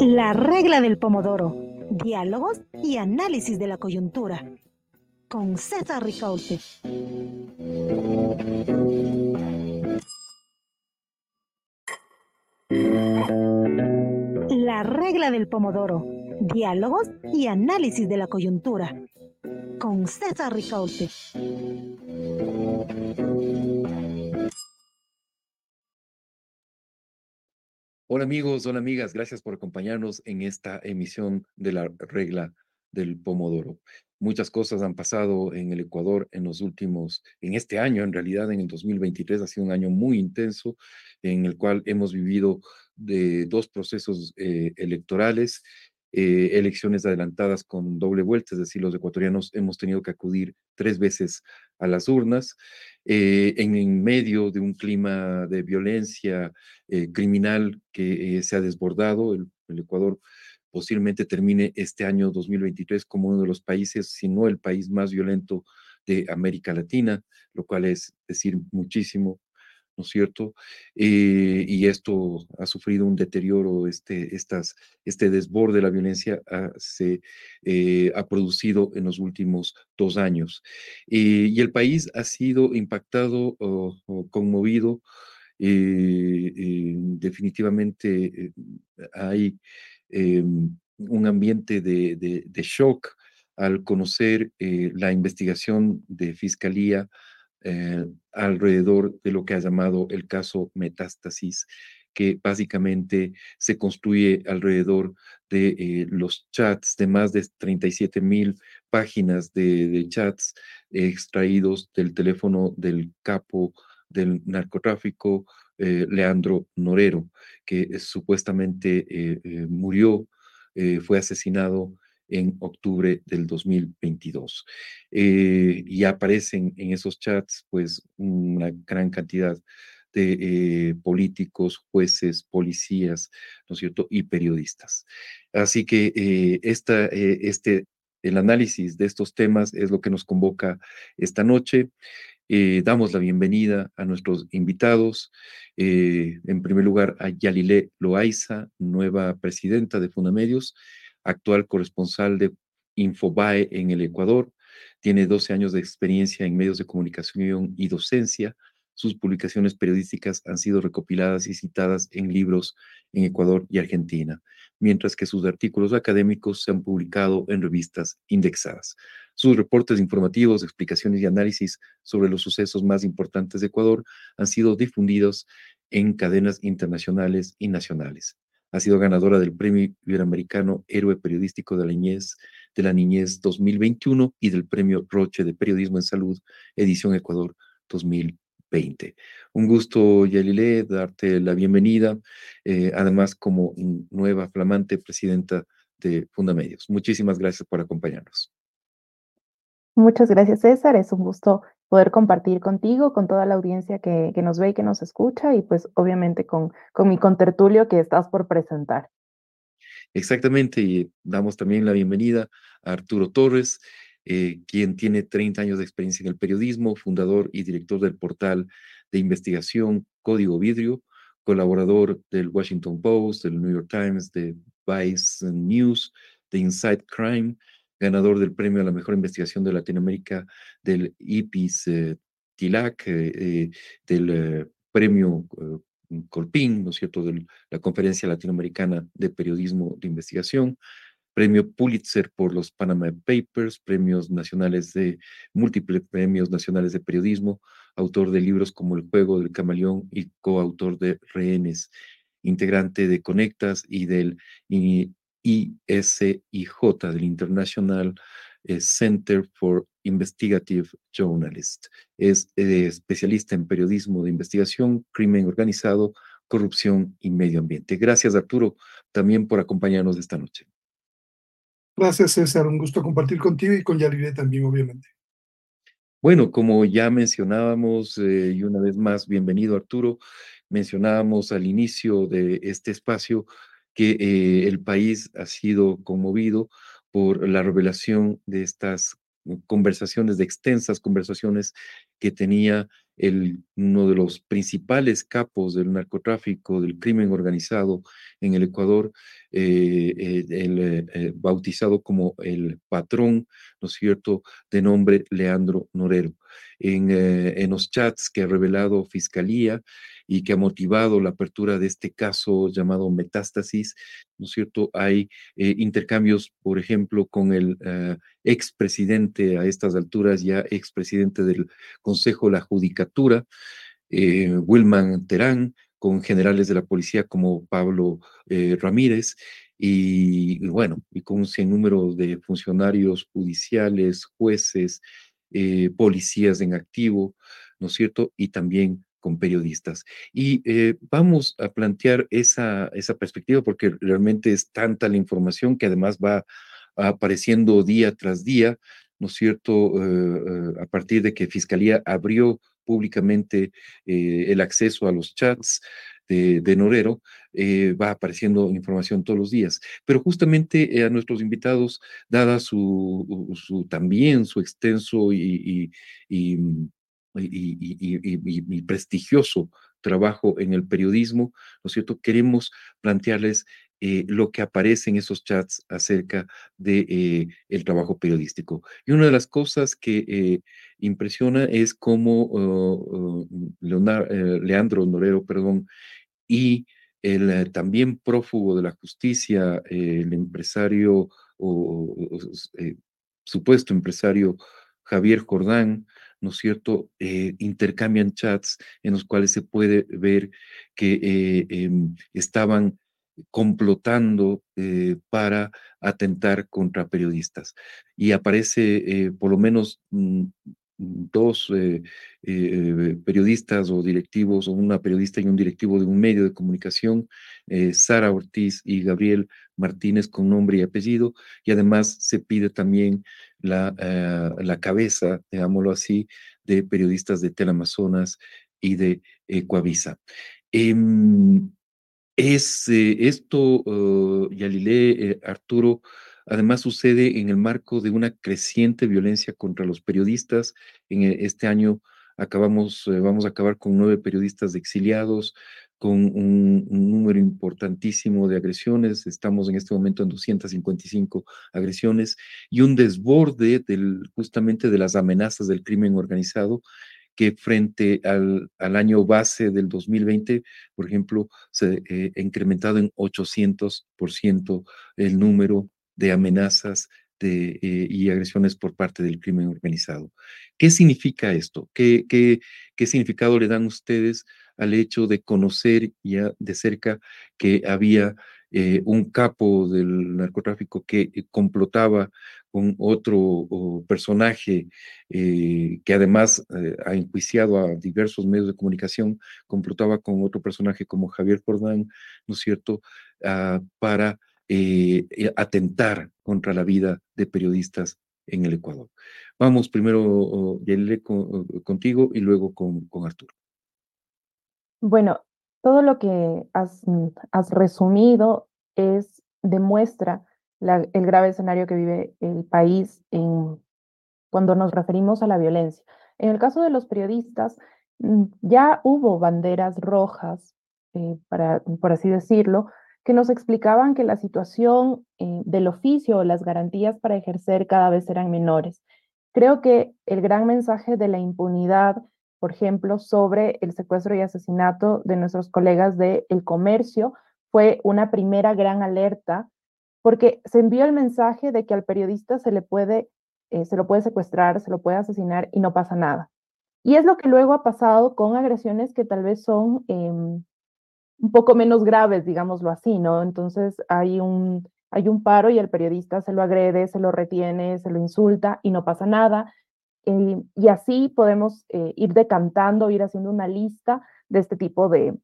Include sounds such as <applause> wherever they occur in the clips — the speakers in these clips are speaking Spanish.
La regla del pomodoro. Diálogos y análisis de la coyuntura. Con César Ricaurte. La regla del pomodoro. Diálogos y análisis de la coyuntura. Con César Ricaurte. Hola amigos, hola amigas, gracias por acompañarnos en esta emisión de la regla del pomodoro. Muchas cosas han pasado en el Ecuador en los últimos, en este año, en realidad en el 2023 ha sido un año muy intenso en el cual hemos vivido de dos procesos eh, electorales, eh, elecciones adelantadas con doble vuelta, es decir, los ecuatorianos hemos tenido que acudir tres veces a las urnas, eh, en, medio de un clima de violencia criminal que se ha desbordado, el, el Ecuador posiblemente termine este año 2023 como uno de los países, si no el país más violento de América Latina, lo cual es decir muchísimo, ¿no es cierto? Eh, y esto ha sufrido un deterioro, este, estas, este desborde de la violencia se eh, ha producido en los últimos dos años. Eh, y el país ha sido impactado o, conmovido. definitivamente hay un ambiente de, shock al conocer la investigación de Fiscalía eh, alrededor de lo que ha llamado el caso Metástasis, que básicamente se construye alrededor de eh, los chats de más de 37 mil páginas de, chats extraídos del teléfono del capo del narcotráfico, eh, Leandro Norero, que supuestamente murió, fue asesinado en octubre del 2022. y aparecen en esos chats, pues, una gran cantidad de políticos, jueces, policías, ¿no es cierto?, y periodistas. Así que esta, este, el análisis de estos temas es lo que nos convoca esta noche. Eh, damos la bienvenida a nuestros invitados. Eh, en primer lugar, a Yalile Loaiza, nueva presidenta de Fundamedios, actual corresponsal de Infobae en el Ecuador. Tiene 12 años de experiencia en medios de comunicación y docencia. Sus publicaciones periodísticas han sido recopiladas y citadas en libros en Ecuador y Argentina, mientras que sus artículos académicos se han publicado en revistas indexadas. Sus reportes informativos, explicaciones y análisis sobre los sucesos más importantes de Ecuador han sido difundidos en cadenas internacionales y nacionales. Ha sido ganadora del Premio Iberoamericano Héroe Periodístico de la Niñez, de la Niñez 2021 y del Premio Roche de Periodismo en Salud, edición Ecuador 2020. Un gusto, Yalile, darte la bienvenida, eh, además como nueva flamante presidenta de Fundamedios. Muchísimas gracias por acompañarnos. Muchas gracias, César. Es un gusto poder compartir contigo, con toda la audiencia que, que nos ve y que nos escucha, y pues obviamente con, con mi contertulio que estás por presentar. Exactamente, y damos también la bienvenida a Arturo Torres, eh, quien tiene 30 años de experiencia en el periodismo, fundador y director del portal de investigación Código Vidrio, colaborador del Washington Post, del New York Times, de Vice News, de Inside Crime, ganador del premio a la mejor investigación de Latinoamérica del IPIS eh, TILAC, eh, eh, del premio Colpín, ¿no es cierto?, de la Conferencia Latinoamericana de Periodismo de Investigación, premio Pulitzer por los Panama Papers, premios nacionales de, múltiples premios nacionales de periodismo, autor de libros como El Juego del Camaleón y coautor de Rehenes, integrante de Conectas y del ISIJ, del International eh, Center for Investigative Journalists. Es eh, especialista en periodismo de investigación, crimen organizado, corrupción y medio ambiente. Gracias, Arturo, también por acompañarnos esta noche. Gracias, César. Un gusto compartir contigo y con Yarire también, obviamente. Bueno, como ya mencionábamos, eh, y una vez más, bienvenido Arturo, mencionábamos al inicio de este espacio que eh, el país ha sido conmovido por la revelación de estas conversaciones, de extensas conversaciones que tenía el, uno de los principales capos del narcotráfico, del crimen organizado en el Ecuador, eh, eh, el, bautizado como el patrón, ¿no es cierto?, de nombre Leandro Norero. En, en los chats que ha revelado Fiscalía, y que ha motivado la apertura de este caso llamado Metástasis, ¿no es cierto? Hay eh, intercambios, por ejemplo, con el uh, expresidente a estas alturas, ya expresidente del Consejo de la Judicatura, eh, Wilman Terán, con generales de la policía como Pablo eh, Ramírez, y, bueno, y con un sinnúmero de funcionarios judiciales, jueces, eh, policías en activo, ¿no es cierto? Y también con periodistas. Y eh, vamos a plantear esa, esa perspectiva porque realmente es tanta la información que además va apareciendo día tras día, ¿no es cierto? Eh, a partir de que Fiscalía abrió públicamente el acceso a los chats de, Norero, va apareciendo información todos los días. Pero justamente a nuestros invitados, dada su, también su extenso y, y, y y, prestigioso trabajo en el periodismo, ¿no es cierto? Queremos plantearles eh, lo que aparece en esos chats acerca de eh, el trabajo periodístico. Y una de las cosas que eh, impresiona es cómo uh, uh, Leandro Norero, perdón, y el también prófugo de la justicia, el empresario o, supuesto empresario Javier Jordán, ¿no es cierto?, intercambian chats en los cuales se puede ver que em, estaban complotando eh, para atentar contra periodistas. Y aparece por lo menos mm, dos periodistas o directivos, o una periodista y un directivo de un medio de comunicación, Sara Ortiz y Gabriel Martínez con nombre y apellido, y además se pide también la, eh, la cabeza, digámoslo así, de periodistas de Teleamazonas y de Coavisa. Es eh, esto, uh, Yalile, eh, Arturo, además sucede en el marco de una creciente violencia contra los periodistas. En este año acabamos, vamos a acabar con nueve periodistas exiliados, con un, número importantísimo de agresiones. Estamos en este momento en 255 agresiones y un desborde del, justamente de las amenazas del crimen organizado que frente al, al año base del 2020, por ejemplo, se eh, ha incrementado en 800% el número de amenazas de, eh, y agresiones por parte del crimen organizado. ¿Qué significa esto? ¿Qué, qué, qué significado le dan ustedes al hecho de conocer ya de cerca que había eh, un capo del narcotráfico que eh, complotaba con otro personaje eh, que además ha enjuiciado a diversos medios de comunicación, complotaba con otro personaje como Javier Jordán, ¿no es cierto?, ah, para atentar contra la vida de periodistas en el Ecuador. Vamos primero, Yelele, contigo y luego con, con Arturo. Bueno, todo lo que has, mm, resumido es, demuestra el grave escenario que vive el país cuando nos referimos a la violencia. En el caso de los periodistas, mm, ya hubo banderas rojas, eh, para, por así decirlo, que nos explicaban que la situación eh, del oficio o las garantías para ejercer cada vez eran menores. Creo que el gran mensaje de la impunidad por ejemplo, sobre el secuestro y asesinato de nuestros colegas del el comercio, fue una primera gran alerta, porque se envió el mensaje de que al periodista se le puede, eh, se lo puede secuestrar, se lo puede asesinar y no pasa nada. Y es lo que luego ha pasado con agresiones que tal vez son em, un poco menos graves, digámoslo así, ¿no? Entonces hay un, hay un paro y el periodista se lo agrede, se lo retiene, se lo insulta y no pasa nada. Eh, y así podemos eh, ir decantando, ir haciendo una lista de este tipo de,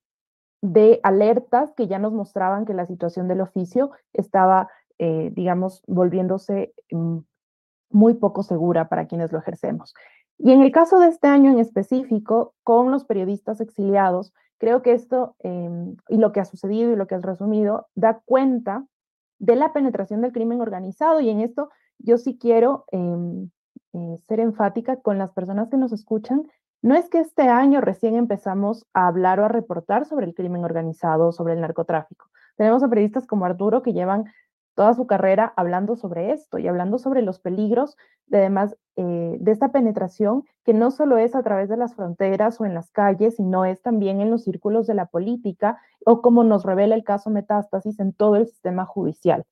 de alertas que ya nos mostraban que la situación del oficio estaba, eh, digamos, volviéndose mm, muy poco segura para quienes lo ejercemos. Y en el caso de este año en específico, con los periodistas exiliados, creo que esto y lo que ha sucedido y lo que has resumido da cuenta de la penetración del crimen organizado y en esto yo sí quiero em, eh, ser enfática con las personas que nos escuchan No es que este año recién empezamos a hablar o a reportar sobre el crimen organizado, sobre el narcotráfico. Tenemos a periodistas como Arturo que llevan toda su carrera hablando sobre esto y hablando sobre los peligros de además eh, de esta penetración que no solo es a través de las fronteras o en las calles, sino es también en los círculos de la política o como nos revela el caso Metástasis en todo el sistema judicial.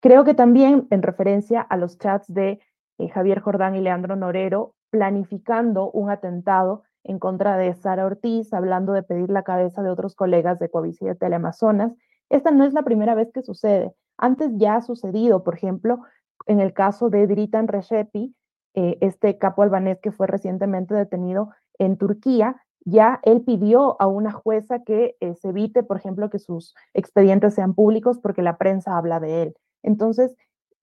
Creo que también en referencia a los chats de eh, Javier Jordán y Leandro Norero planificando un atentado en contra de Sara Ortiz, hablando de pedir la cabeza de otros colegas de Coavisa y Teleamazonas. Esta no es la primera vez que sucede. Antes ya ha sucedido, por ejemplo, en el caso de Dritan Recepi, eh, este capo albanés que fue recientemente detenido en Turquía, ya él pidió a una jueza que eh, se evite, por ejemplo, que sus expedientes sean públicos porque la prensa habla de él. Entonces,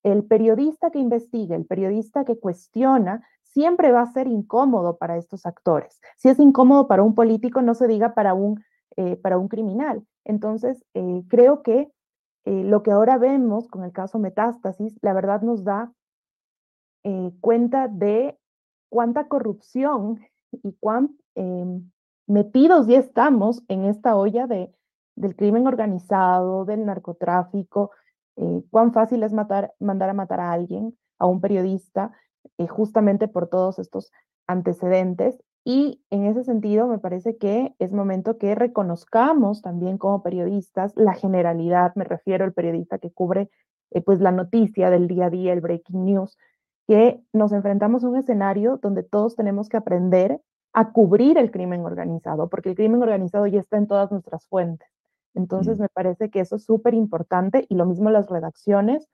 el periodista que investiga, el periodista que cuestiona, siempre va a ser incómodo para estos actores. Si es incómodo para un político, no se diga para un, eh, para un criminal. Entonces, creo que eh, lo que ahora vemos con el caso Metástasis, la verdad nos da eh, cuenta de cuánta corrupción y cuán em, metidos ya estamos en esta olla de, del crimen organizado, del narcotráfico, eh, cuán fácil es matar, mandar a matar a alguien, a un periodista, justamente por todos estos antecedentes y en ese sentido, me parece que es momento que reconozcamos también como periodistas la generalidad, me refiero al periodista que cubre eh, pues la noticia del día a día, el breaking news, que nos enfrentamos a un escenario donde todos tenemos que aprender a cubrir el crimen organizado, porque el crimen organizado ya está en todas nuestras fuentes. Entonces, me parece que eso es súper importante y lo mismo las redacciones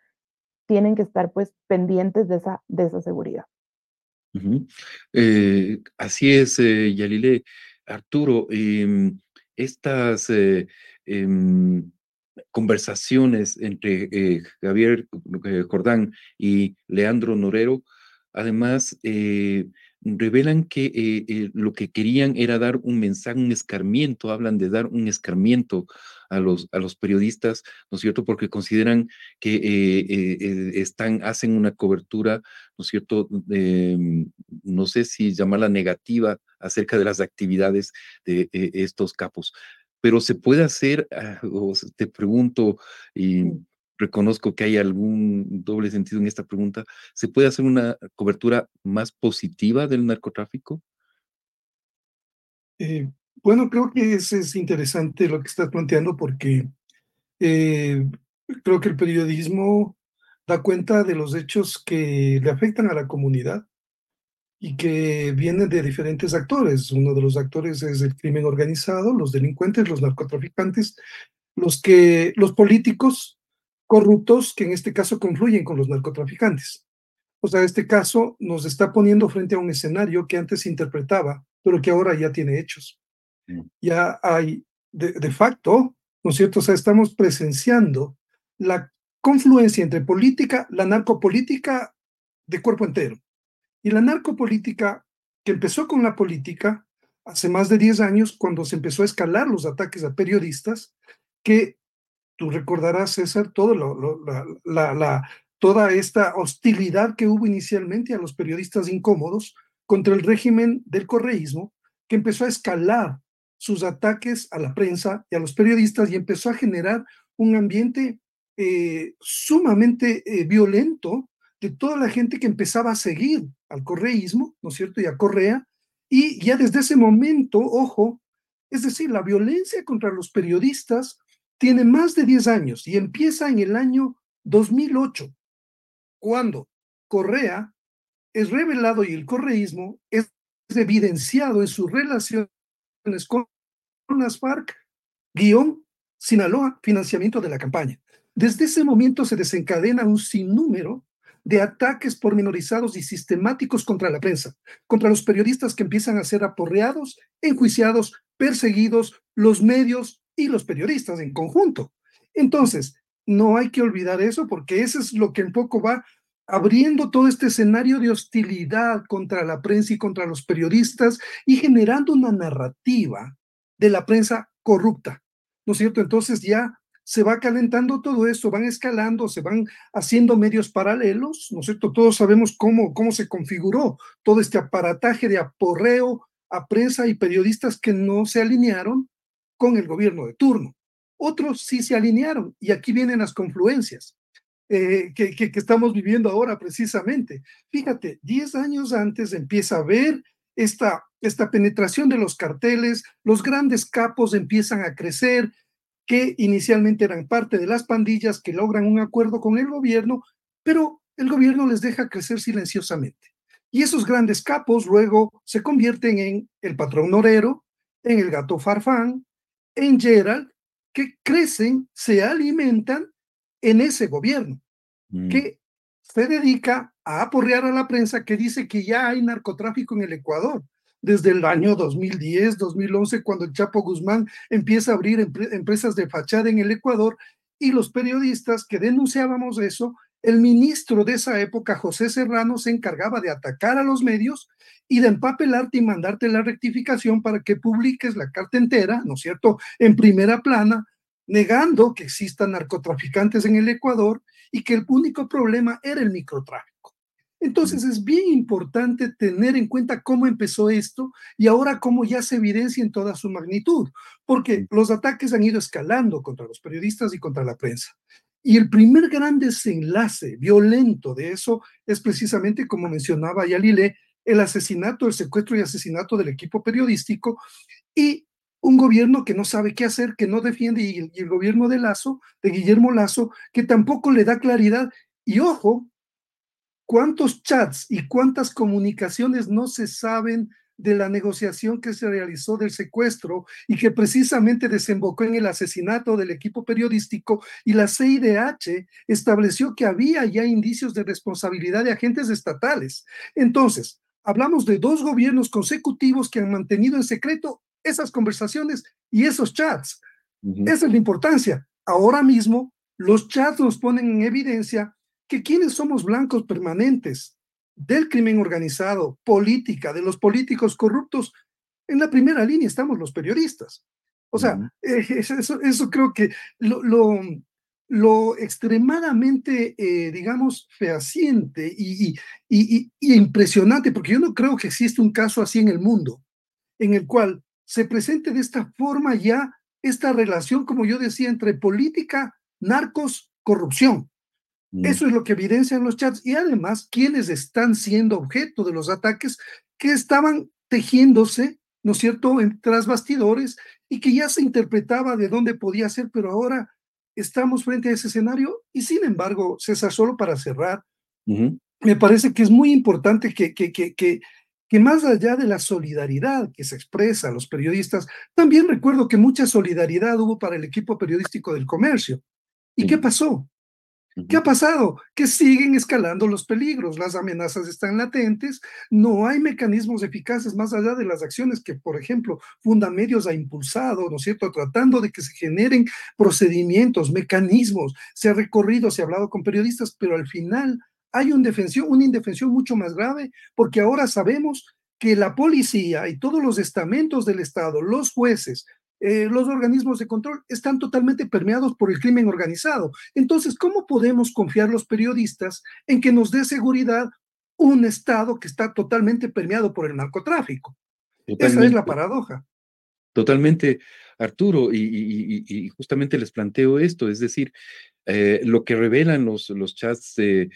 tienen que estar pues pendientes de esa, de esa seguridad. Eh, así es, eh, Yalile. Arturo, em, estas eh, em, conversaciones entre Javier Jordán y Leandro Norero, además, revelan que lo que querían era dar un mensaje, un escarmiento, hablan de dar un escarmiento a los, a los periodistas, ¿no es cierto? Porque consideran que eh, eh, eh, están, hacen una cobertura, ¿no es cierto? Mm, no sé si llamarla negativa acerca de las actividades de estos capos. Pero se puede hacer, ah, te pregunto, y reconozco que hay algún doble sentido en esta pregunta, ¿se puede hacer una cobertura más positiva del narcotráfico? Bueno, creo que es, es interesante lo que estás planteando porque eh, creo que el periodismo da cuenta de los hechos que le afectan a la comunidad y que vienen de diferentes actores. Uno de los actores es el crimen organizado, los delincuentes, los narcotraficantes, los que los políticos corruptos que en este caso confluyen con los narcotraficantes. O sea, este caso nos está poniendo frente a un escenario que antes se interpretaba, pero que ahora ya tiene hechos ya hay de, facto, ¿no es cierto? O sea, estamos presenciando la confluencia entre política, la narcopolítica de cuerpo entero. Y la narcopolítica que empezó con la política hace más de 10 años, cuando se empezó a escalar los ataques a periodistas, que tú recordarás, César, todo la, toda esta hostilidad que hubo inicialmente a los periodistas incómodos contra el régimen del correísmo, que empezó a escalar sus ataques a la prensa y a los periodistas y empezó a generar un ambiente eh, sumamente eh, violento de toda la gente que empezaba a seguir al correísmo, ¿no es cierto? Y a Correa. Y ya desde ese momento, ojo, es decir, la violencia contra los periodistas tiene más de 10 años y empieza en el año 2008, cuando Correa es revelado y el correísmo es evidenciado en su relación con las FARC, guion Sinaloa, financiamiento de la campaña. Desde ese momento se desencadena un sinnúmero de ataques pormenorizados y sistemáticos contra la prensa, contra los periodistas que empiezan a ser aporreados, enjuiciados, perseguidos, los medios y los periodistas en conjunto. Entonces, no hay que olvidar eso porque eso es lo que un poco va abriendo todo este escenario de hostilidad contra la prensa y contra los periodistas y generando una narrativa de la prensa corrupta, ¿no es cierto? Entonces ya se va calentando todo esto, van escalando, se van haciendo medios paralelos, ¿no es cierto? Todos sabemos cómo, cómo se configuró todo este aparataje de aporreo a prensa y periodistas que no se alinearon con el gobierno de turno. Otros sí se alinearon y aquí vienen las confluencias eh, que, estamos viviendo ahora precisamente. Fíjate, 10 años antes empieza a ver esta, esta penetración de los carteles, los grandes capos empiezan a crecer, que inicialmente eran parte de las pandillas que logran un acuerdo con el gobierno, pero el gobierno les deja crecer silenciosamente. Y esos grandes capos luego se convierten en el patrón Norero, en el gato Farfán, en Gerald, que crecen, se alimentan en ese gobierno, mm. que se dedica a aporrear a la prensa que dice que ya hay narcotráfico en el Ecuador. Desde el año 2010, 2011, cuando el Chapo Guzmán empieza a abrir empresas de fachada en el Ecuador y los periodistas que denunciábamos eso, el ministro de esa época, José Serrano, se encargaba de atacar a los medios y de empapelarte y mandarte la rectificación para que publiques la carta entera, ¿no es cierto?, en primera plana, negando que existan narcotraficantes en el Ecuador y que el único problema era el microtráfico. Entonces es bien importante tener en cuenta cómo empezó esto y ahora cómo ya se evidencia en toda su magnitud, porque los ataques han ido escalando contra los periodistas y contra la prensa. Y el primer gran desenlace violento de eso es precisamente, como mencionaba Yalile, el asesinato, el secuestro y asesinato del equipo periodístico y un gobierno que no sabe qué hacer, que no defiende, y el, gobierno de Lazo, de Guillermo Lazo, que tampoco le da claridad. Y ojo, cuántos chats y cuántas comunicaciones no se saben de la negociación que se realizó del secuestro y que precisamente desembocó en el asesinato del equipo periodístico y la CIDH estableció que había ya indicios de responsabilidad de agentes estatales. Entonces, hablamos de dos gobiernos consecutivos que han mantenido en secreto esas conversaciones y esos chats. Esa es la importancia. Ahora mismo, los chats nos ponen en evidencia que quienes somos blancos permanentes del crimen organizado, política, de los políticos corruptos, en la primera línea estamos los periodistas. O sea, eh, <laughs> eso, creo que lo, lo, extremadamente, eh, digamos, fehaciente y, y, y, impresionante, porque yo no creo que existe un caso así en el mundo, en el cual se presente de esta forma ya esta relación, como yo decía, entre política, narcos, corrupción. Mm. Eso es lo que evidencian los chats y además quienes están siendo objeto de los ataques que estaban tejiéndose, ¿no es cierto?, en tras bastidores y que ya se interpretaba de dónde podía ser, pero ahora estamos frente a ese escenario y sin embargo, César, solo para cerrar, me parece que es muy importante que, que, que, que que más allá de la solidaridad que se expresa a los periodistas, también recuerdo que mucha solidaridad hubo para el equipo periodístico del comercio. ¿Y qué pasó? ¿Qué ha pasado? Que siguen escalando los peligros, las amenazas están latentes, no hay mecanismos eficaces más allá de las acciones que, por ejemplo, Fundamedios ha impulsado, ¿no es cierto?, tratando de que se generen procedimientos, mecanismos, se ha recorrido, se ha hablado con periodistas, pero al final hay una indefensión, una indefensión mucho más grave, porque ahora sabemos que la policía y todos los estamentos del Estado, los jueces, eh, los organismos de control están totalmente permeados por el crimen organizado. Entonces, ¿cómo podemos confiar los periodistas en que nos dé seguridad un Estado que está totalmente permeado por el narcotráfico? Esa es la paradoja. Totalmente, Arturo, y, justamente les planteo esto, es decir, eh, lo que revelan los, los chats de,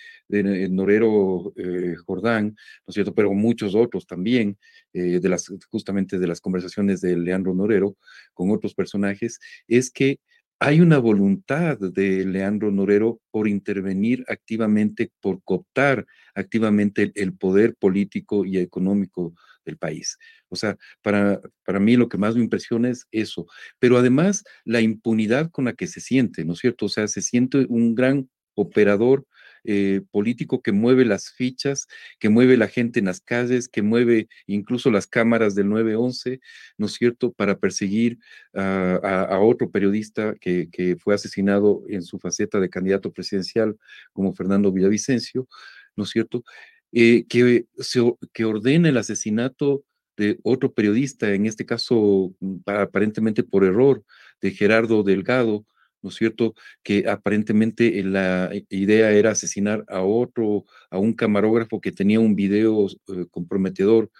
Norero eh, Jordán, ¿no es cierto? Pero muchos otros también, eh, de las, justamente de las conversaciones de Leandro Norero con otros personajes, es que hay una voluntad de Leandro Norero por intervenir activamente, por cooptar activamente el poder político y económico del país. O sea, para, para mí lo que más me impresiona es eso, pero además la impunidad con la que se siente, ¿no es cierto? O sea, se siente un gran operador eh, político que mueve las fichas, que mueve la gente en las calles, que mueve incluso las cámaras del 911, ¿no es cierto?, para perseguir a, otro periodista que, fue asesinado en su faceta de candidato presidencial como Fernando Villavicencio, ¿no es cierto? Eh, que, que ordena el asesinato de otro periodista, en este caso mm, aparentemente por error, de Gerardo Delgado, ¿no es cierto? Que aparentemente eh, la idea era asesinar a otro, a un camarógrafo que tenía un video eh, comprometedor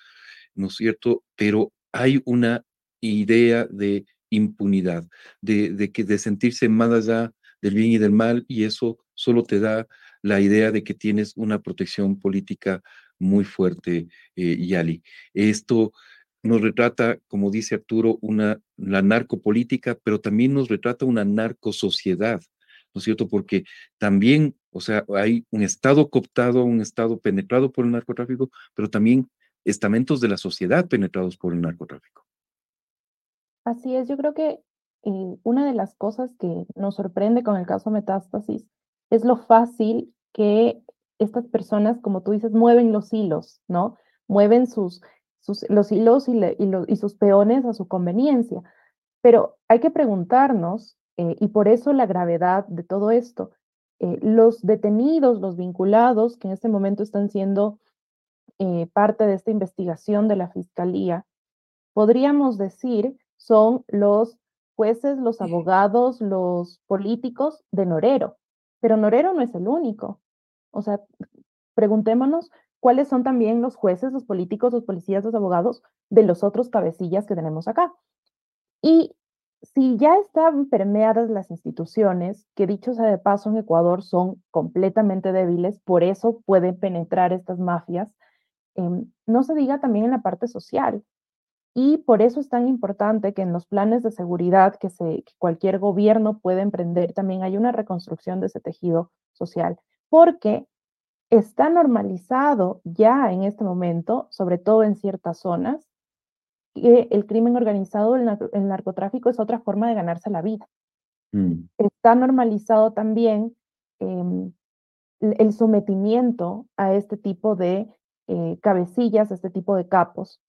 ¿no es cierto? Pero hay una idea de impunidad, de, de, que, de sentirse más allá del bien y del mal, y eso solo te da la idea de que tienes una protección política muy fuerte, eh, Yali. Esto nos retrata, como dice Arturo, una, la narcopolítica, pero también nos retrata una narcosociedad, ¿no es cierto? Porque también, o sea, hay un Estado cooptado, un Estado penetrado por el narcotráfico, pero también estamentos de la sociedad penetrados por el narcotráfico. Así es, yo creo que eh, una de las cosas que nos sorprende con el caso Metástasis es lo fácil que estas personas, como tú dices, mueven los hilos, ¿no? Mueven sus, sus los hilos y, y, sus peones a su conveniencia. Pero hay que preguntarnos, eh, y por eso la gravedad de todo esto, eh, los detenidos, los vinculados, que en este momento están siendo eh, parte de esta investigación de la Fiscalía, podríamos decir son los jueces, los abogados, los políticos de Norero. Pero Norero no es el único. O sea, preguntémonos cuáles son también los jueces, los políticos, los policías, los abogados de los otros cabecillas que tenemos acá. Y si ya están permeadas las instituciones, que dicho sea de paso en Ecuador son completamente débiles, por eso pueden penetrar estas mafias, em, no se diga también en la parte social. Y por eso es tan importante que en los planes de seguridad que, cualquier gobierno puede emprender también hay una reconstrucción de ese tejido social, porque está normalizado ya en este momento, sobre todo en ciertas zonas, que el crimen organizado, el, narcotráfico es otra forma de ganarse la vida. Mm. Está normalizado también em, el sometimiento a este tipo de eh, cabecillas, a este tipo de capos.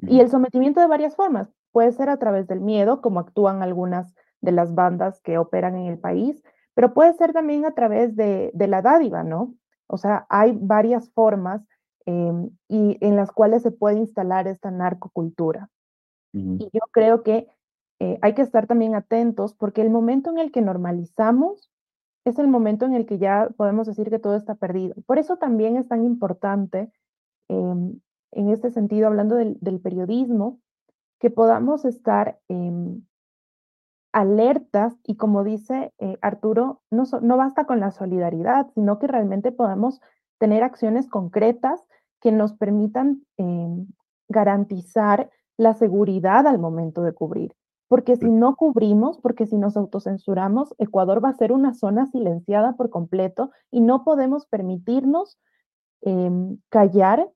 Y el sometimiento de varias formas. Puede ser a través del miedo, como actúan algunas de las bandas que operan en el país, pero puede ser también a través de, de la dádiva, ¿no? O sea, hay varias formas em, y en las cuales se puede instalar esta narcocultura. Y yo creo que eh, hay que estar también atentos porque el momento en el que normalizamos es el momento en el que ya podemos decir que todo está perdido. Por eso también es tan importante, em, en este sentido, hablando del, periodismo, que podamos estar em, alertas y como dice eh, Arturo, no, no basta con la solidaridad, sino que realmente podamos tener acciones concretas que nos permitan em, garantizar la seguridad al momento de cubrir. Porque si no cubrimos, porque si nos autocensuramos, Ecuador va a ser una zona silenciada por completo y no podemos permitirnos em, callar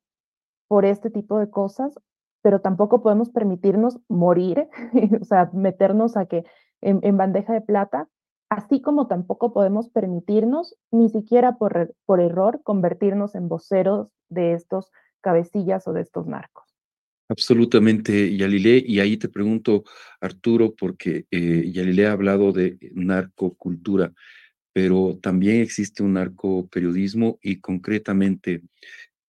por este tipo de cosas, pero tampoco podemos permitirnos morir, <laughs> o sea, meternos a que en, bandeja de plata, así como tampoco podemos permitirnos, ni siquiera por, por error, convertirnos en voceros de estos cabecillas o de estos narcos. Absolutamente, Yalile. Y ahí te pregunto, Arturo, porque eh, ha hablado de narcocultura, pero también existe un narcoperiodismo y concretamente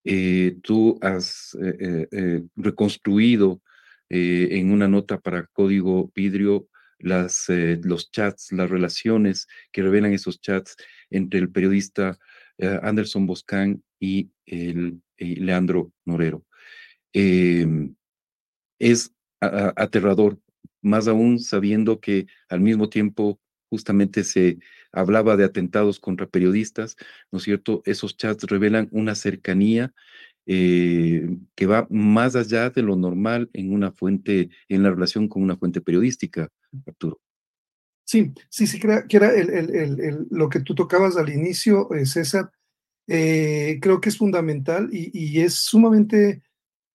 eh, tú has eh, eh, reconstruido en una nota para Código Vidrio los chats, las relaciones que revelan esos chats entre el periodista Anderson Boscan y Leandro Norero. Em, es aterrador, más aún sabiendo que al mismo tiempo justamente se hablaba de atentados contra periodistas, ¿no es cierto? Esos chats revelan una cercanía eh, que va más allá de lo normal en una fuente, en la relación con una fuente periodística, Arturo. Sí, sí, sí, que era lo que tú tocabas al inicio, eh, César. Eh, creo que es fundamental y, es sumamente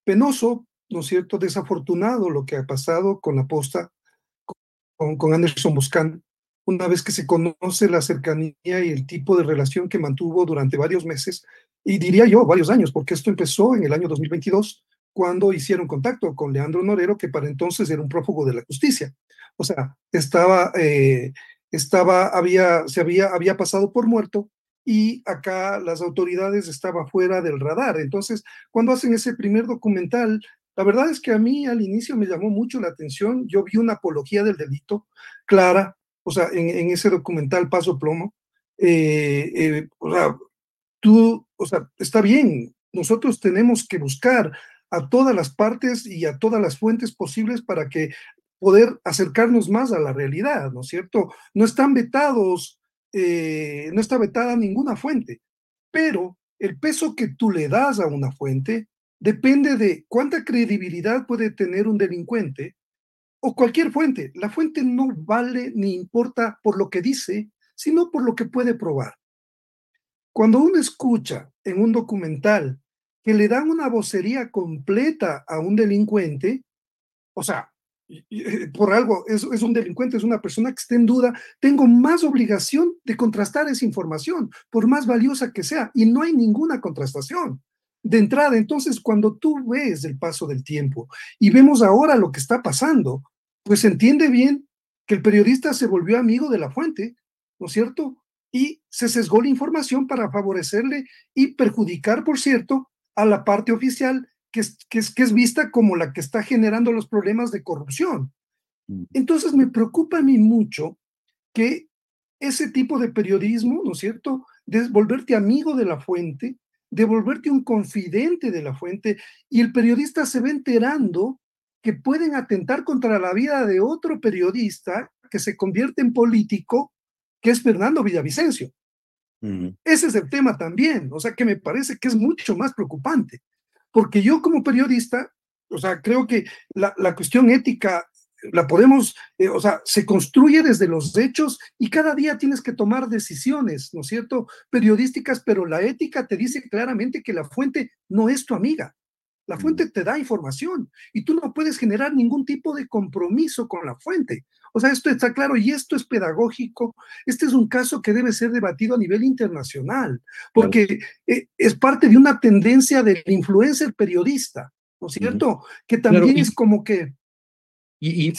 penoso, ¿no es cierto?, desafortunado lo que ha pasado con la posta, con, con Anderson Buscán, una vez que se conoce la cercanía y el tipo de relación que mantuvo durante varios meses, y diría yo varios años, porque esto empezó en el año 2022, cuando hicieron contacto con Leandro Norero, que para entonces era un prófugo de la justicia. O sea, estaba, eh, estaba, había, se había, había pasado por muerto y acá las autoridades estaban fuera del radar. Entonces, cuando hacen ese primer documental, la verdad es que a mí al inicio me llamó mucho la atención. Yo vi una apología del delito clara, o sea, en, ese documental Paso Plomo, eh, eh, o sea, está bien, nosotros tenemos que buscar a todas las partes y a todas las fuentes posibles para que poder acercarnos más a la realidad, ¿no es cierto? No están vetados, eh, no está vetada ninguna fuente, pero el peso que tú le das a una fuente depende de cuánta credibilidad puede tener un delincuente o cualquier fuente. La fuente no vale ni importa por lo que dice, sino por lo que puede probar. Cuando uno escucha en un documental que le dan una vocería completa a un delincuente, o sea, eh, por algo es, es, un delincuente, es una persona que está en duda, tengo más obligación de contrastar esa información, por más valiosa que sea, y no hay ninguna contrastación. De entrada, entonces, cuando tú ves el paso del tiempo y vemos ahora lo que está pasando, pues se entiende bien que el periodista se volvió amigo de la fuente, ¿no es cierto? Y se sesgó la información para favorecerle y perjudicar, por cierto, a la parte oficial que es, que es, que es vista como la que está generando los problemas de corrupción. Mm. Entonces me preocupa a mí mucho que ese tipo de periodismo, ¿no es cierto?, de volverte amigo de la fuente, de volverte un confidente de la fuente, y el periodista se va enterando que pueden atentar contra la vida de otro periodista que se convierte en político, que es Fernando Villavicencio. Ese es el tema también, o sea que me parece que es mucho más preocupante. Porque yo como periodista, o sea, creo que la, la cuestión ética la podemos, eh, o sea, se construye desde los hechos y cada día tienes que tomar decisiones, ¿no es cierto? Periodísticas, pero la ética te dice claramente que la fuente no es tu amiga. La mm. fuente te da información y tú no puedes generar ningún tipo de compromiso con la fuente. O sea, esto está claro y esto es pedagógico. Este es un caso que debe ser debatido a nivel internacional, porque eh, es parte de una tendencia del influencer periodista, ¿no es cierto? Que también es como que... Y,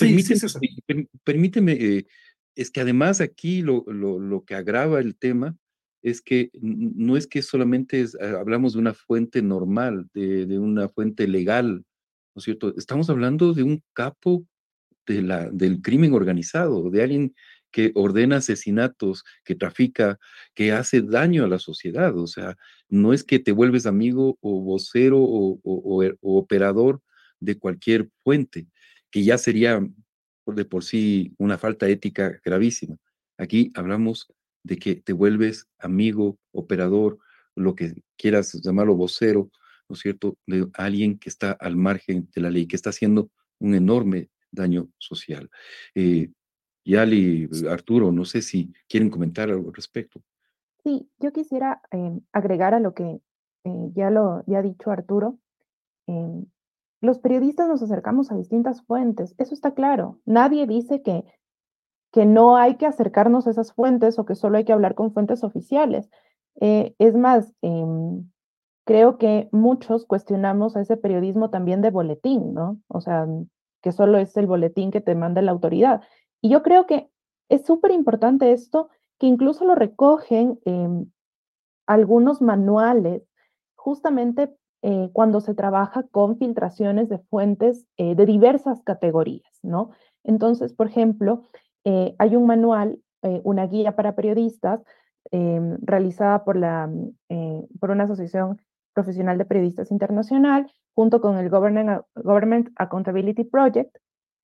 permíteme, eh, es que además aquí lo, lo, que agrava el tema es que no es que solamente ah, hablamos de una fuente normal, de, de, una fuente legal, ¿no es cierto? Estamos hablando de un capo de la, del crimen organizado, de alguien que ordena asesinatos, que trafica, que hace daño a la sociedad. O sea, no es que te vuelves amigo o vocero o, er, operador de cualquier fuente, que ya sería de por sí una falta ética gravísima. Aquí hablamos de que te vuelves amigo, operador, lo que quieras llamarlo vocero, ¿no es cierto?, de alguien que está al margen de la ley, que está haciendo un enorme daño social. Eh, Yali, Arturo, no sé si quieren comentar algo al respecto. Sí, yo quisiera em, agregar a lo que eh, ya lo ya ha dicho Arturo. Los periodistas nos acercamos a distintas fuentes, eso está claro. Nadie dice que, que no hay que acercarnos a esas fuentes o que solo hay que hablar con fuentes oficiales. Eh, es más, em, creo que muchos cuestionamos a ese periodismo también de boletín, ¿no? O sea, que solo es el boletín que te manda la autoridad. Y yo creo que es súper importante esto, que incluso lo recogen en algunos manuales, justamente eh, cuando se trabaja con filtraciones de fuentes eh, de diversas categorías, ¿no? Entonces, por ejemplo, eh, hay un manual, una guía para periodistas em, realizada por, la, por una asociación profesional de periodistas internacional, junto con el Government, Accountability Project,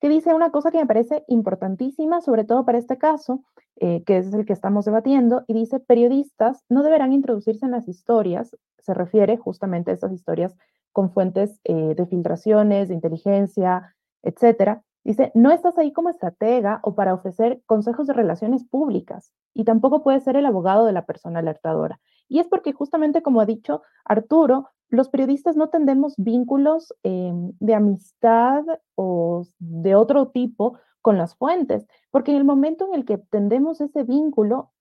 que dice una cosa que me parece importantísima, sobre todo para este caso, eh, que es el que estamos debatiendo, y dice, periodistas no deberán introducirse en las historias, se refiere justamente a estas historias con fuentes eh, de filtraciones, de inteligencia, etcétera. Dice, no estás ahí como estratega o para ofrecer consejos de relaciones públicas, y tampoco puedes ser el abogado de la persona alertadora. Y es porque justamente, como ha dicho Arturo, los periodistas no tendemos vínculos em, de amistad o de otro tipo con las fuentes, porque en el momento en el que tendemos ese vínculo,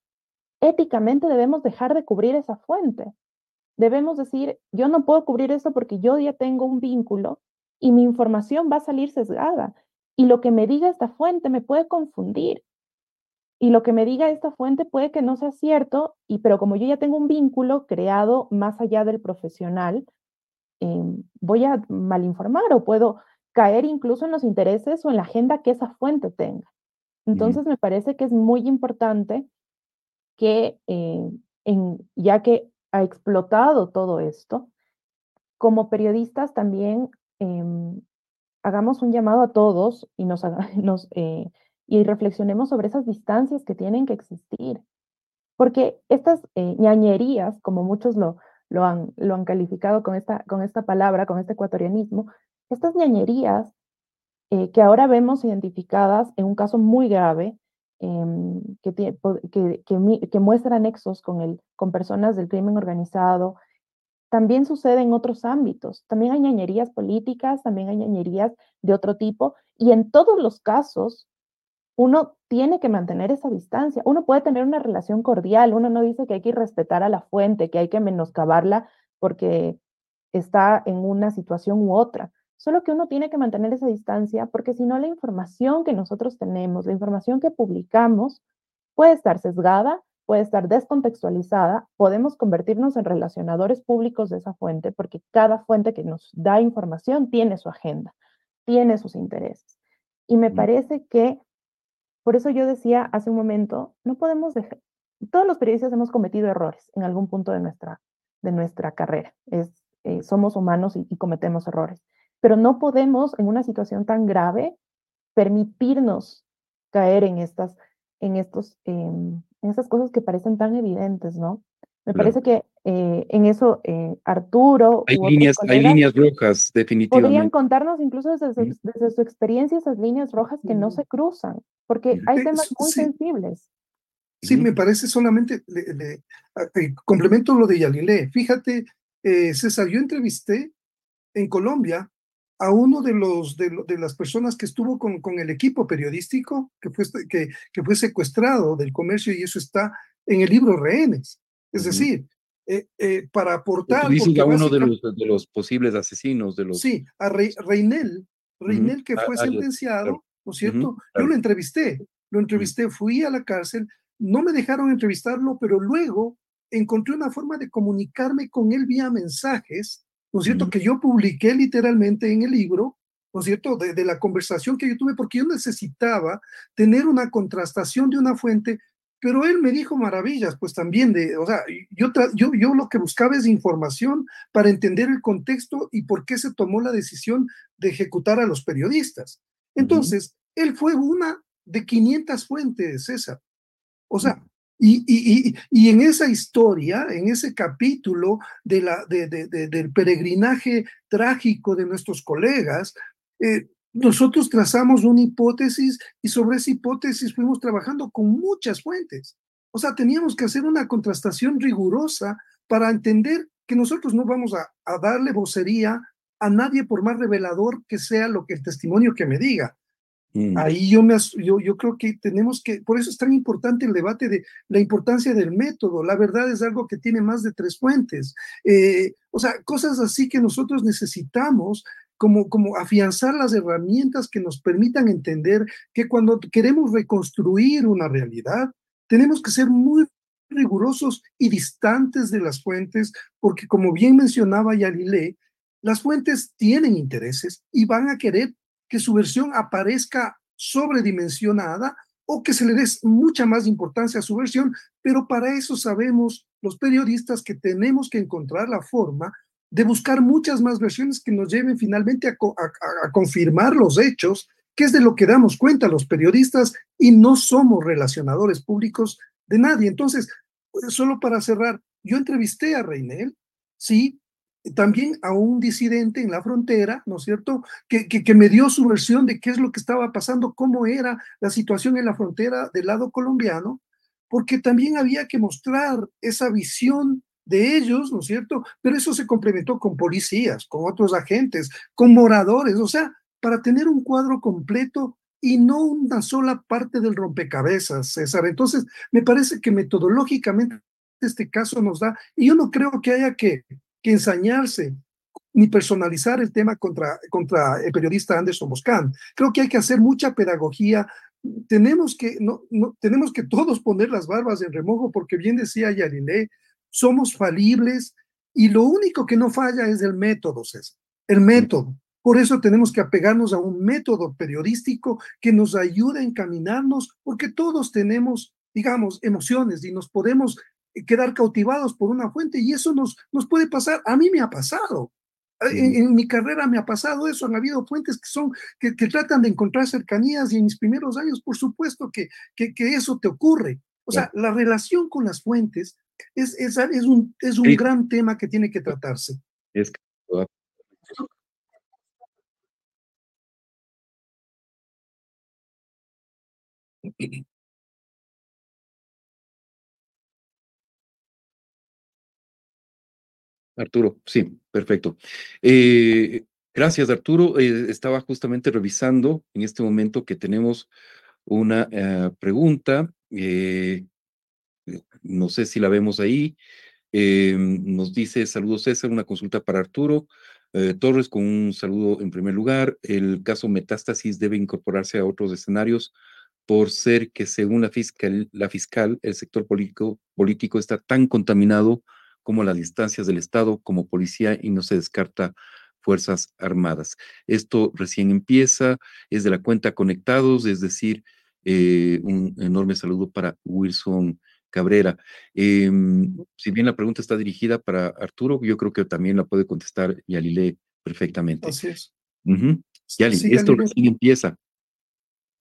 éticamente debemos dejar de cubrir esa fuente. Debemos decir, yo no puedo cubrir esto porque yo ya tengo un vínculo y mi información va a salir sesgada. Y lo que me diga esta fuente me puede confundir y lo que me diga esta fuente puede que no sea cierto, y, pero como yo ya tengo un vínculo creado más allá del profesional, em, voy a malinformar o puedo caer incluso en los intereses o en la agenda que esa fuente tenga. Entonces, me parece que es muy importante que, eh, en, ya que ha explotado todo esto, como periodistas también em, hagamos un llamado a todos y, nos, <laughs> nos eh, y reflexionemos sobre esas distancias que tienen que existir. Porque estas eh, ñañerías, como muchos lo, lo, han, lo han calificado con esta, con esta palabra, con este ecuatorianismo, estas ñañerías eh, que ahora vemos identificadas en un caso muy grave, em, que, que, que, que, muestra nexos con, el, con personas del crimen organizado, también sucede en otros ámbitos. También hay ñañerías políticas, también hay ñañerías de otro tipo, y en todos los casos uno tiene que mantener esa distancia. Uno puede tener una relación cordial, uno no dice que hay que respetar a la fuente, que hay que menoscabarla porque está en una situación u otra. Solo que uno tiene que mantener esa distancia porque si no la información que nosotros tenemos, la información que publicamos, puede estar sesgada, puede estar descontextualizada, podemos convertirnos en relacionadores públicos de esa fuente porque cada fuente que nos da información tiene su agenda, tiene sus intereses. Y me parece que por eso yo decía hace un momento, no podemos dejar, todos los periodistas hemos cometido errores en algún punto de nuestra, de nuestra carrera. Eh, somos humanos y, cometemos errores, pero no podemos en una situación tan grave permitirnos caer en estas, en estos, em, en estas cosas que parecen tan evidentes, ¿no? Me parece que eh, en eso eh, Arturo... Hay líneas, hay líneas rojas, definitivamente. Podrían contarnos incluso desde su, desde su, experiencia esas líneas rojas que no se cruzan, porque hay temas muy sensibles. Sí, me parece solamente, le, complemento lo de Yalile. Fíjate, eh, César, yo entrevisté en Colombia a uno de los de, de, las personas que estuvo con, con el equipo periodístico que fue, que, que fue secuestrado del comercio y eso está en el libro Rehenes. Es decir, eh, eh, para aportar. Dice a uno de los, de los, posibles asesinos de los. Sí, a Reinel, Reinel que fue sentenciado, ¿no es cierto? Yo lo entrevisté, lo entrevisté, fui a la cárcel, no me dejaron entrevistarlo, pero luego encontré una forma de comunicarme con él vía mensajes, ¿no es cierto? Que yo publiqué literalmente en el libro, ¿no es cierto? De, de, la conversación que yo tuve, porque yo necesitaba tener una contrastación de una fuente pero él me dijo maravillas, pues también de, o sea, yo, yo, yo lo que buscaba es información para entender el contexto y por qué se tomó la decisión de ejecutar a los periodistas. Entonces, él fue una de 500 fuentes, César. O sea, y, y, y, en esa historia, en ese capítulo de la, de, de, del peregrinaje trágico de nuestros colegas, eh, nosotros trazamos una hipótesis y sobre esa hipótesis fuimos trabajando con muchas fuentes. O sea, teníamos que hacer una contrastación rigurosa para entender que nosotros no vamos a, darle vocería a nadie por más revelador que sea lo que el testimonio que me diga. Mm. Ahí yo, me, yo, yo creo que tenemos que, por eso es tan importante el debate de la importancia del método. La verdad es algo que tiene más de tres fuentes. Eh, o sea, cosas así que nosotros necesitamos como, como afianzar las herramientas que nos permitan entender que cuando queremos reconstruir una realidad, tenemos que ser muy rigurosos y distantes de las fuentes, porque como bien mencionaba Yalile, las fuentes tienen intereses y van a querer que su versión aparezca sobredimensionada o que se le dé mucha más importancia a su versión, pero para eso sabemos los periodistas que tenemos que encontrar la forma de buscar muchas más versiones que nos lleven finalmente a, confirmar los hechos, que es de lo que damos cuenta los periodistas y no somos relacionadores públicos de nadie. Entonces, pues, solo para cerrar, yo entrevisté a Reinel, sí, también a un disidente en la frontera, ¿no es cierto?, que, que, me dio su versión de qué es lo que estaba pasando, cómo era la situación en la frontera del lado colombiano, porque también había que mostrar esa visión de ellos, ¿no es cierto? Pero eso se complementó con policías, con otros agentes, con moradores, o sea, para tener un cuadro completo y no una sola parte del rompecabezas, César. Entonces, me parece que metodológicamente este caso nos da, y yo no creo que haya que, que ensañarse ni personalizar el tema contra, contra el periodista Anderson Boscan. Creo que hay que hacer mucha pedagogía. Tenemos que, no, no, tenemos que todos poner las barbas en remojo, porque bien decía Yarile, somos falibles y lo único que no falla es el método, César, el método. Por eso tenemos que apegarnos a un método periodístico que nos ayude a encaminarnos, porque todos tenemos, digamos, emociones y nos podemos quedar cautivados por una fuente y eso nos, nos puede pasar. A mí me ha pasado. En, mi carrera me ha pasado eso, han habido fuentes que son, que, tratan de encontrar cercanías y en mis primeros años, por supuesto que, que, eso te ocurre. O sea, la relación con las fuentes es, es, es un, es un gran tema que tiene que tratarse. Es <clears throat> Arturo, sí, perfecto. Eh, gracias, Arturo. Eh, estaba justamente revisando en este momento que tenemos una eh, pregunta. No sé si la vemos ahí. nos dice, saludos César, una consulta para Arturo. Torres, con un saludo en primer lugar. El caso metástasis debe incorporarse a otros escenarios por ser que según la fiscal, la fiscal el sector político, político está tan contaminado como las distancias del Estado como policía y no se descarta Fuerzas Armadas. Esto recién empieza, es de la cuenta Conectados, es decir, eh, un enorme saludo para Wilson Cabrera. Em, si bien la pregunta está dirigida para Arturo, yo creo que también la puede contestar Yalile perfectamente. Así es. Yali, esto recién empieza.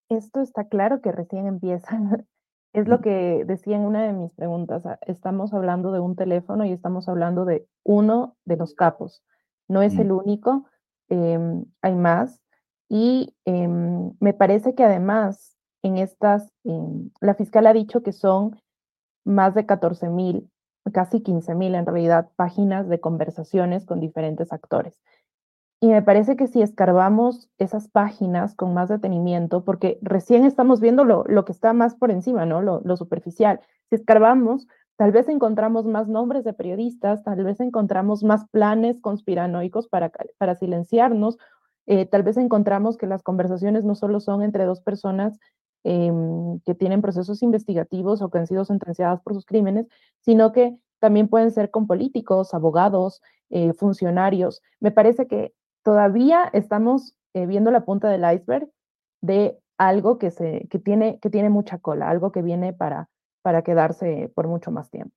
Esto está claro que recién empieza. <laughs> Es lo que decía en una de mis preguntas. Ah, estamos hablando de un teléfono y estamos hablando de uno de los capos. No es el único, em, hay más. Y em, me parece que además en estas, la fiscal ha dicho que son más de 14 mil, casi 15 mil en realidad, páginas de conversaciones con diferentes actores. Y me parece que si escarbamos esas páginas con más detenimiento, porque recién estamos viendo lo, lo que está más por encima, ¿no? Lo, lo, superficial. Si escarbamos, tal vez encontramos más nombres de periodistas, tal vez encontramos más planes conspiranoicos para, para silenciarnos, eh, tal vez encontramos que las conversaciones no solo son entre dos personas em, que tienen procesos investigativos o que han sido sentenciadas por sus crímenes, sino que también pueden ser con políticos, abogados, eh, funcionarios. Me parece que todavía estamos eh, viendo la punta del iceberg de algo que, se, que, tiene, que tiene mucha cola, algo que viene para, para quedarse por mucho más tiempo.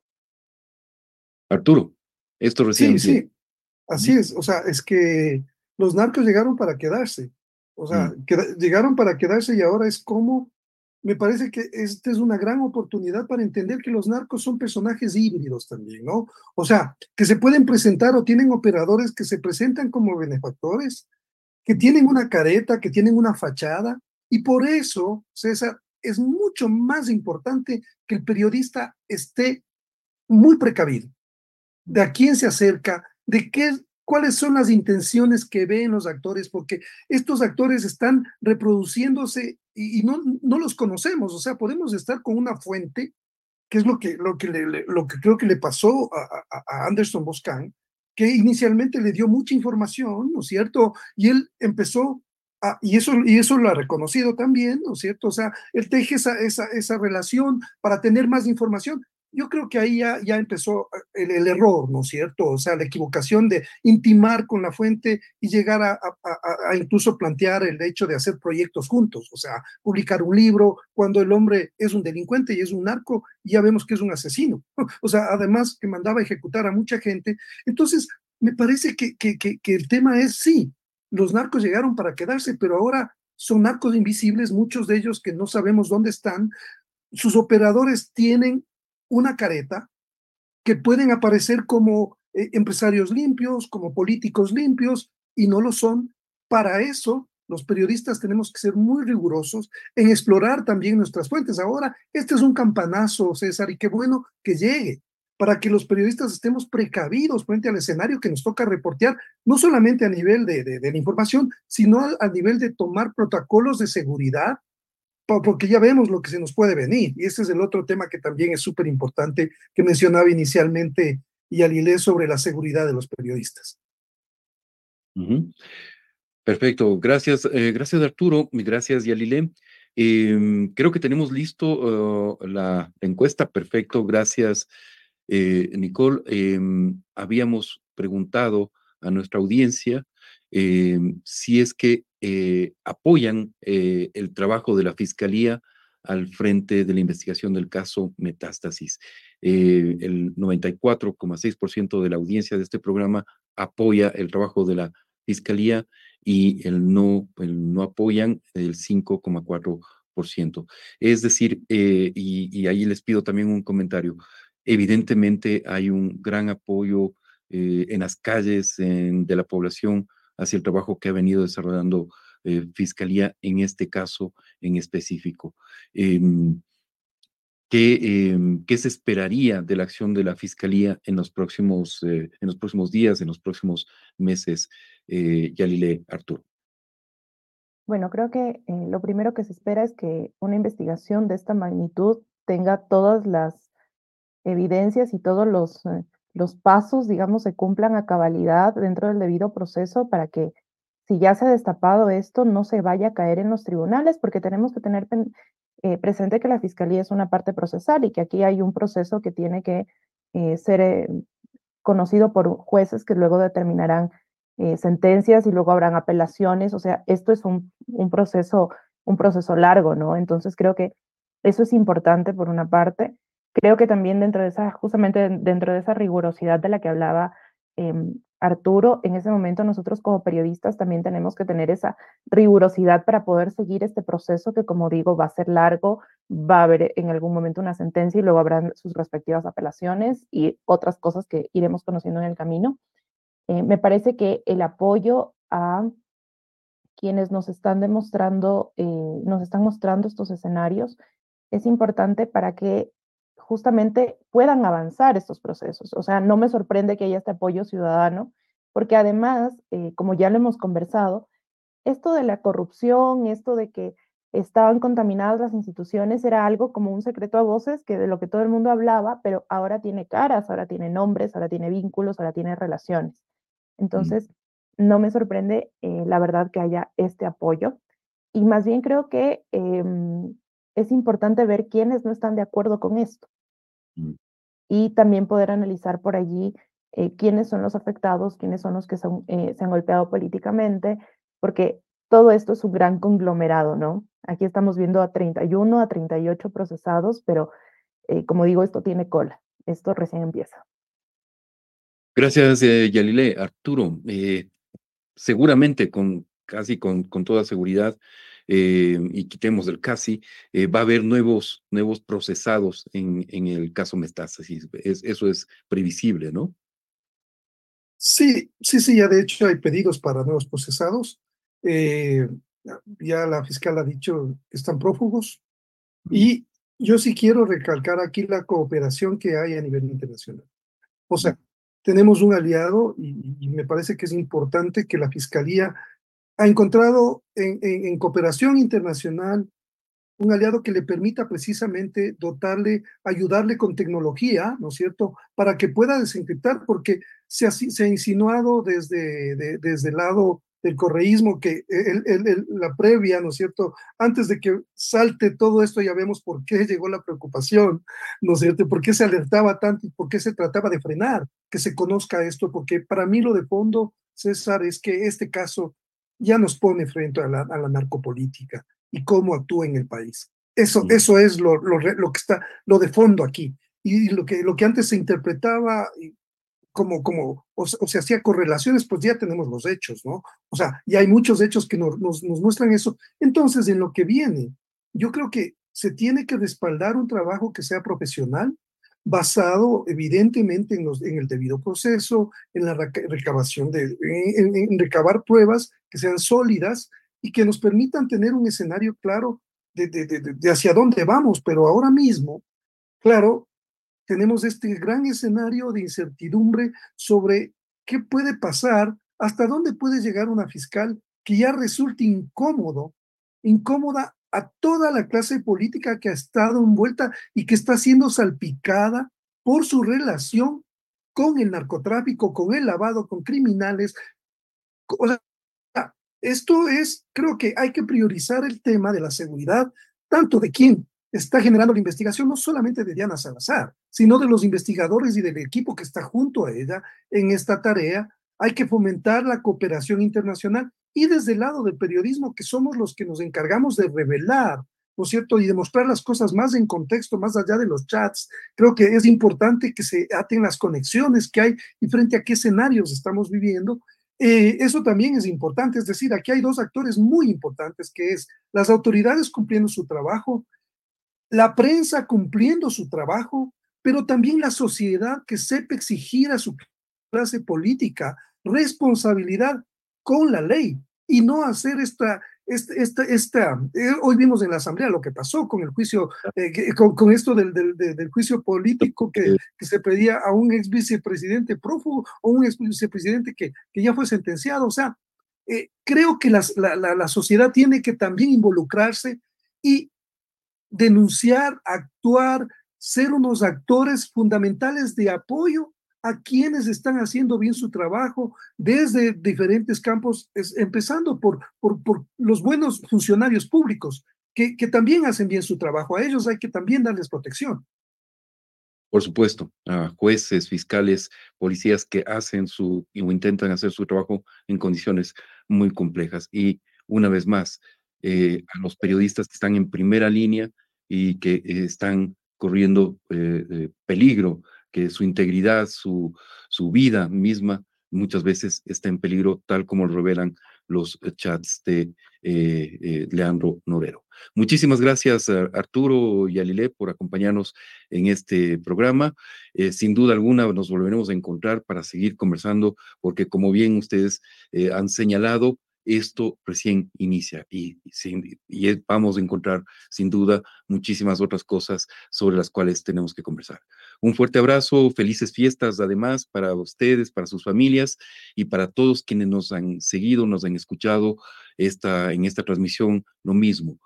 Arturo, esto recién. Sí, sí, así es. O sea, es que los narcos llegaron para quedarse. O sea, mm. llegaron para quedarse y ahora es como me parece que esta es una gran oportunidad para entender que los narcos son personajes híbridos también, ¿no? O sea, que se pueden presentar o tienen operadores que se presentan como benefactores, que tienen una careta, que tienen una fachada, y por eso, César, es mucho más importante que el periodista esté muy precavido de a quién se acerca, de qué cuáles son las intenciones que ven los actores, porque estos actores están reproduciéndose y, no, no, los conocemos, o sea, podemos estar con una fuente, que es lo que, lo que, lo que creo que le pasó a, Anderson Boscan, que inicialmente le dio mucha información, ¿no es cierto? Y él empezó a, y eso, y eso lo ha reconocido también, ¿no es cierto? O sea, él teje esa, esa, esa relación para tener más información, yo creo que ahí ya, empezó eh, el, error, ¿no es cierto? O sea, la equivocación de intimar con la fuente y llegar a, incluso plantear el hecho de hacer proyectos juntos, o sea, publicar un libro cuando el hombre es un delincuente y es un narco, ya vemos que es un asesino. <laughs> O sea, además que mandaba a ejecutar a mucha gente. Entonces, me parece que, que, que, que el tema es, sí, los narcos llegaron para quedarse, pero ahora son narcos invisibles, muchos de ellos que no sabemos dónde están. Sus operadores tienen una careta que pueden aparecer como eh, empresarios limpios, como políticos limpios, y no lo son. Para eso, los periodistas tenemos que ser muy rigurosos en explorar también nuestras fuentes. Ahora, este es un campanazo, César, y qué bueno que llegue para que los periodistas estemos precavidos frente al escenario que nos toca reportear, no solamente a nivel de, de, la información, sino a nivel de tomar protocolos de seguridad porque ya vemos lo que se nos puede venir. Y ese es el otro tema que también es súper importante que mencionaba inicialmente Yalilé sobre la seguridad de los periodistas. Perfecto, gracias, eh, gracias Arturo, gracias Yalilé. Em, creo que tenemos listo uh, la encuesta, perfecto, gracias eh, Nicole. Em, habíamos preguntado a nuestra audiencia em, si es que eh, apoyan eh, el trabajo de la Fiscalía al frente de la investigación del caso Metástasis. Eh, el 94,6% de la audiencia de este programa apoya el trabajo de la Fiscalía y el no, no apoyan el 5,4%. Es decir, y, ahí les pido también un comentario. Evidentemente hay un gran apoyo en las calles de la población hacia el trabajo que ha venido desarrollando eh, Fiscalía en este caso en específico. Em, ¿qué, em, ¿qué, se esperaría de la acción de la Fiscalía en los próximos, en los próximos días, en los próximos meses? Yalile Arturo. Bueno, creo que eh, lo primero que se espera es que una investigación de esta magnitud tenga todas las evidencias y todos los, eh, los pasos, digamos, se cumplan a cabalidad dentro del debido proceso para que si ya se ha destapado esto, no se vaya a caer en los tribunales, porque tenemos que tener eh, presente que la fiscalía es una parte procesal y que aquí hay un proceso que tiene que ser conocido por jueces que luego determinarán eh, sentencias y luego habrán apelaciones, o sea, esto es un, proceso, un proceso largo, ¿no? Entonces creo que eso es importante por una parte. Creo que también dentro de esa, justamente dentro de esa rigurosidad de la que hablaba eh, Arturo, en ese momento nosotros como periodistas también tenemos que tener esa rigurosidad para poder seguir este proceso que, como digo, va a ser largo, va a haber en algún momento una sentencia y luego habrán sus respectivas apelaciones y otras cosas que iremos conociendo en el camino. Eh, me parece que el apoyo a quienes nos están demostrando, eh, nos están mostrando estos escenarios es importante para que justamente puedan avanzar estos procesos. O sea, no me sorprende que haya este apoyo ciudadano, porque además, eh, como ya lo hemos conversado, esto de la corrupción, esto de que estaban contaminadas las instituciones, era algo como un secreto a voces que de lo que todo el mundo hablaba, pero ahora tiene caras, ahora tiene nombres, ahora tiene vínculos, ahora tiene relaciones. Entonces, no me sorprende, eh, la verdad, que haya este apoyo. Y más bien creo que em, es importante ver quiénes no están de acuerdo con esto. Y también poder analizar por allí eh, quiénes son los afectados, quiénes son los que eh, se han golpeado políticamente, porque todo esto es un gran conglomerado, ¿no? Aquí estamos viendo a 31, a 38 procesados, pero como digo, esto tiene cola, esto recién empieza. Gracias, eh, Yalile. Arturo, eh, seguramente, con casi con, con toda seguridad, eh, y quitemos el casi, va a haber nuevos, nuevos procesados en, en el caso Metástasis. eso es previsible, ¿no? Sí, sí, sí, ya de hecho hay pedidos para nuevos procesados. ya la fiscal ha dicho que están prófugos. Y yo sí quiero recalcar aquí la cooperación que hay a nivel internacional. O sea, tenemos un aliado y, me parece que es importante que la Fiscalía ha encontrado en, cooperación internacional un aliado que le permita precisamente dotarle, ayudarle con tecnología, ¿no es cierto?, para que pueda desencriptar, porque se ha, se ha insinuado desde, desde el lado del correísmo, que el, la previa, ¿no es cierto? Antes de que salte todo esto, ya vemos por qué llegó la preocupación, ¿no es cierto? ¿Por qué se alertaba tanto y por qué se trataba de frenar que se conozca esto? Porque para mí lo de fondo, César, es que este caso ya nos pone frente a la, a la narcopolítica y cómo actúa en el país. Eso, eso es lo, lo, lo, que está, lo de fondo aquí. Y lo que, lo que antes se interpretaba, como, como o, se hacía correlaciones, pues ya tenemos los hechos, ¿no? O sea, y hay muchos hechos que nos, nos, muestran eso. Entonces, en lo que viene, yo creo que se tiene que respaldar un trabajo que sea profesional, basado evidentemente en, el debido proceso, en la recabación de, en, recabar pruebas que sean sólidas y que nos permitan tener un escenario claro de, de, de, hacia dónde vamos, pero ahora mismo, claro, tenemos este gran escenario de incertidumbre sobre qué puede pasar, hasta dónde puede llegar una fiscal que ya resulte incómodo, incómoda a toda la clase política que ha estado envuelta y que está siendo salpicada por su relación con el narcotráfico, con el lavado, con criminales. O sea, esto es, creo que hay que priorizar el tema de la seguridad, tanto de quién está generando la investigación no solamente de Diana Salazar, sino de los investigadores y del equipo que está junto a ella en esta tarea. Hay que fomentar la cooperación internacional y desde el lado del periodismo, que somos los que nos encargamos de revelar ¿no es cierto? Y demostrar las cosas más en contexto, más allá de los chats. Creo que es importante que se aten las conexiones que hay y frente a qué escenarios estamos viviendo. Eh, eso también es importante, es decir, aquí hay dos actores muy importantes, que es las autoridades cumpliendo su trabajo, la prensa cumpliendo su trabajo, pero también la sociedad que sepa exigir a su clase política responsabilidad con la ley y no hacer esta, esta, esta, eh, hoy vimos en la Asamblea lo que pasó con el juicio, eh, con, esto del, del, juicio político que, que, se pedía a un ex vicepresidente prófugo o un ex vicepresidente que, que ya fue sentenciado. O sea, eh, creo que las, la, la, la sociedad tiene que también involucrarse y denunciar, actuar, ser unos actores fundamentales de apoyo a quienes están haciendo bien su trabajo desde diferentes campos, empezando por, por, los buenos funcionarios públicos, que, que también hacen bien su trabajo. A ellos hay que también darles protección. Por supuesto, a jueces, fiscales, policías que hacen su o intentan hacer su trabajo en condiciones muy complejas. Y una vez más, eh, a los periodistas que están en primera línea y que están corriendo eh, peligro que su integridad, su, su vida misma muchas veces está en peligro, tal como lo revelan los eh, chats de eh, eh, Leandro Norero. Muchísimas gracias, Arturo y Alile, por acompañarnos en este programa. sin duda alguna nos volveremos a encontrar para seguir conversando, porque como bien ustedes han señalado, esto recién inicia y, vamos a encontrar sin duda muchísimas otras cosas sobre las cuales tenemos que conversar. Un fuerte abrazo, felices fiestas además para ustedes, para sus familias y para todos quienes nos han seguido, nos han escuchado esta, en esta transmisión, lo mismo.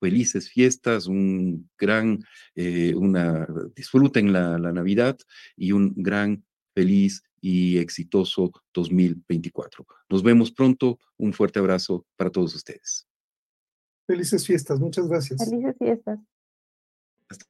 Felices fiestas, un gran, eh, una, disfruten la, la Navidad y un gran, feliz y exitoso 2024. Nos vemos pronto. Un fuerte abrazo para todos ustedes. Felices fiestas. Muchas gracias. Felices fiestas. Hasta.